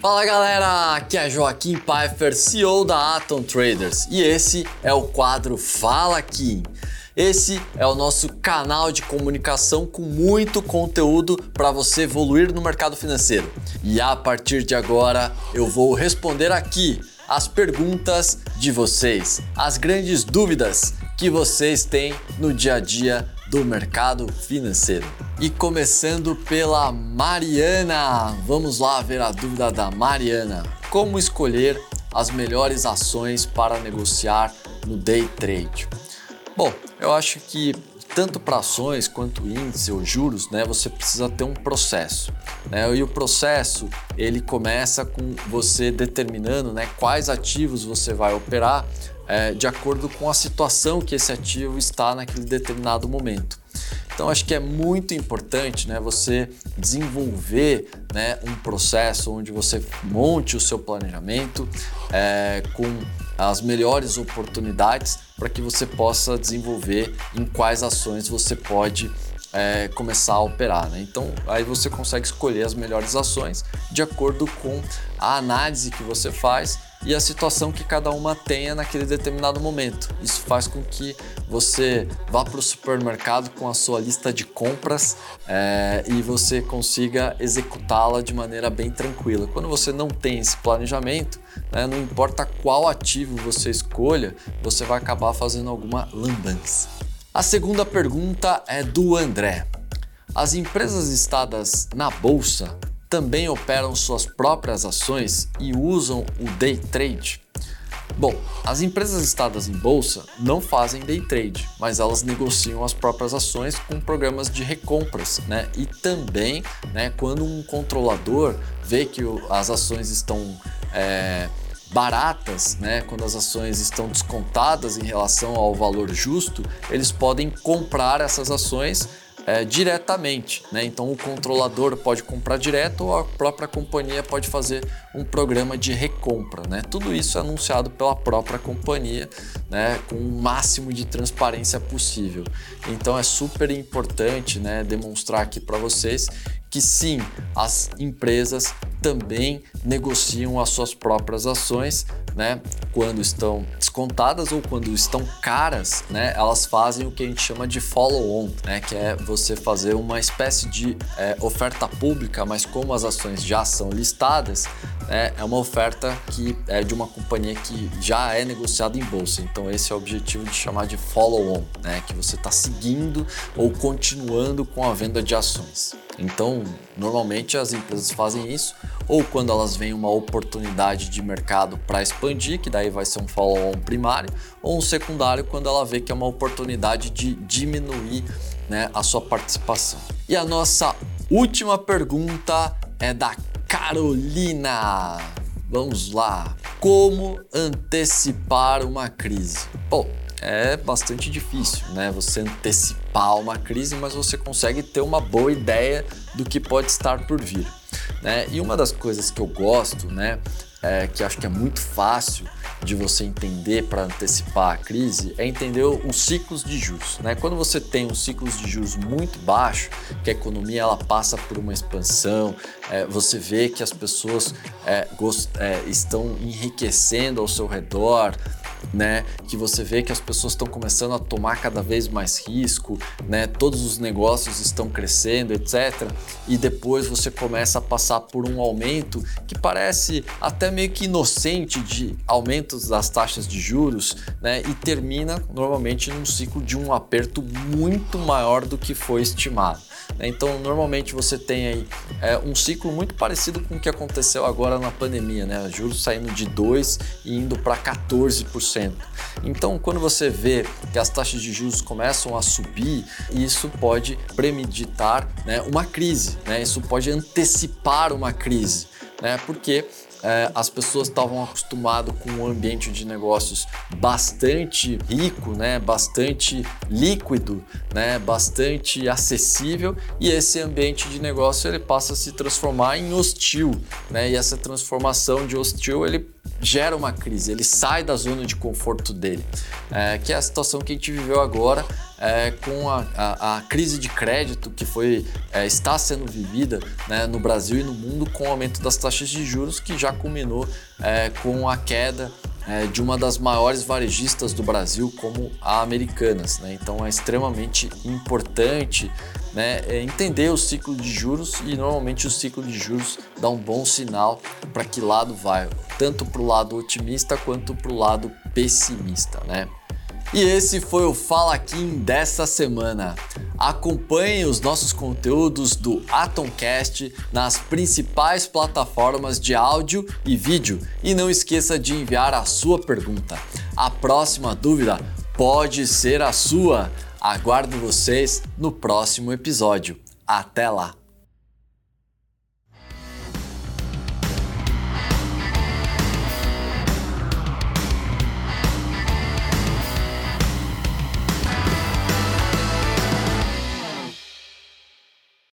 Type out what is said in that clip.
Fala galera, aqui é Joaquim Pfeiffer, CEO da Atom Traders e esse é o quadro Fala Kim. Esse é o nosso canal de comunicação com muito conteúdo para você evoluir no mercado financeiro. E a partir de agora eu vou responder aqui as perguntas de vocês, as grandes dúvidas que vocês têm no dia a dia do mercado financeiro. E começando pela Mariana, vamos lá ver a dúvida da Mariana: como escolher as melhores ações para negociar no day trade? Bom, eu acho que tanto para ações quanto índice ou juros, né, você precisa ter um processo. Né? E o processo ele começa com você determinando né, quais ativos você vai operar é, de acordo com a situação que esse ativo está naquele determinado momento. Então acho que é muito importante né, você desenvolver né, um processo onde você monte o seu planejamento é, com as melhores oportunidades para que você possa desenvolver em quais ações você pode é, começar a operar. Né? Então aí você consegue escolher as melhores ações de acordo com a análise que você faz e a situação que cada uma tenha naquele determinado momento. Isso faz com que você vá para o supermercado com a sua lista de compras é, e você consiga executá-la de maneira bem tranquila. Quando você não tem esse planejamento, né, não importa qual ativo você escolha, você vai acabar fazendo alguma lambança. A segunda pergunta é do André. As empresas listadas na bolsa também operam suas próprias ações e usam o day trade? Bom, as empresas listadas em bolsa não fazem day trade, mas elas negociam as próprias ações com programas de recompras, né? E também, né, quando um controlador vê que as ações estão é, baratas, né, quando as ações estão descontadas em relação ao valor justo, eles podem comprar essas ações é, diretamente. Né? Então o controlador pode comprar direto ou a própria companhia pode fazer um programa de recompra. Né? Tudo isso é anunciado pela própria companhia né? com o máximo de transparência possível. Então é super importante né? demonstrar aqui para vocês que sim, as empresas também negociam as suas próprias ações, né? Quando estão descontadas ou quando estão caras, né? Elas fazem o que a gente chama de follow-on, né? Que é você fazer uma espécie de é, oferta pública, mas como as ações já são listadas, né? é uma oferta que é de uma companhia que já é negociada em bolsa. Então esse é o objetivo de chamar de follow-on, né? Que você está seguindo ou continuando com a venda de ações. Então, normalmente as empresas fazem isso, ou quando elas veem uma oportunidade de mercado para expandir, que daí vai ser um follow-on primário, ou um secundário quando ela vê que é uma oportunidade de diminuir né, a sua participação. E a nossa última pergunta é da Carolina. Vamos lá. Como antecipar uma crise? Bom, é bastante difícil, né? Você antecipar uma crise, mas você consegue ter uma boa ideia do que pode estar por vir. Né? E uma das coisas que eu gosto, né, é, que acho que é muito fácil de você entender para antecipar a crise é entender os ciclos de juros. Né? Quando você tem um ciclos de juros muito baixo, que a economia ela passa por uma expansão, é, você vê que as pessoas é, é, estão enriquecendo ao seu redor, né? Que você vê que as pessoas estão começando a tomar cada vez mais risco, né? Todos os negócios estão crescendo, etc. E depois você começa a passar por um aumento que parece até meio que inocente de aumentos das taxas de juros, né? E termina normalmente num ciclo de um aperto muito maior do que foi estimado. Né? Então, normalmente você tem aí é, um ciclo muito parecido com o que aconteceu agora na pandemia, né? Juros saindo de 2 e indo para 14%. Então, quando você vê que as taxas de juros começam a subir, isso pode premeditar né, uma crise, né? Isso pode antecipar uma crise, né? Porque é, as pessoas estavam acostumadas com um ambiente de negócios bastante rico, né, bastante líquido, né, bastante acessível e esse ambiente de negócio ele passa a se transformar em hostil, né, e essa transformação de hostil ele gera uma crise, ele sai da zona de conforto dele, é, que é a situação que a gente viveu agora é, com a, a, a, crise de crédito que foi é, está sendo vivida né, no Brasil e no mundo com o aumento das taxas de juros que já culminou é, com a queda é, de uma das maiores varejistas do Brasil como a Americanas. Né? Então é extremamente importante né, é entender o ciclo de juros e normalmente o ciclo de juros dá um bom sinal para que lado vai, tanto para o lado otimista quanto para o lado pessimista. Né? E esse foi o Fala Kim desta semana. Acompanhe os nossos conteúdos do Atomcast nas principais plataformas de áudio e vídeo e não esqueça de enviar a sua pergunta. A próxima dúvida pode ser a sua. Aguardo vocês no próximo episódio. Até lá!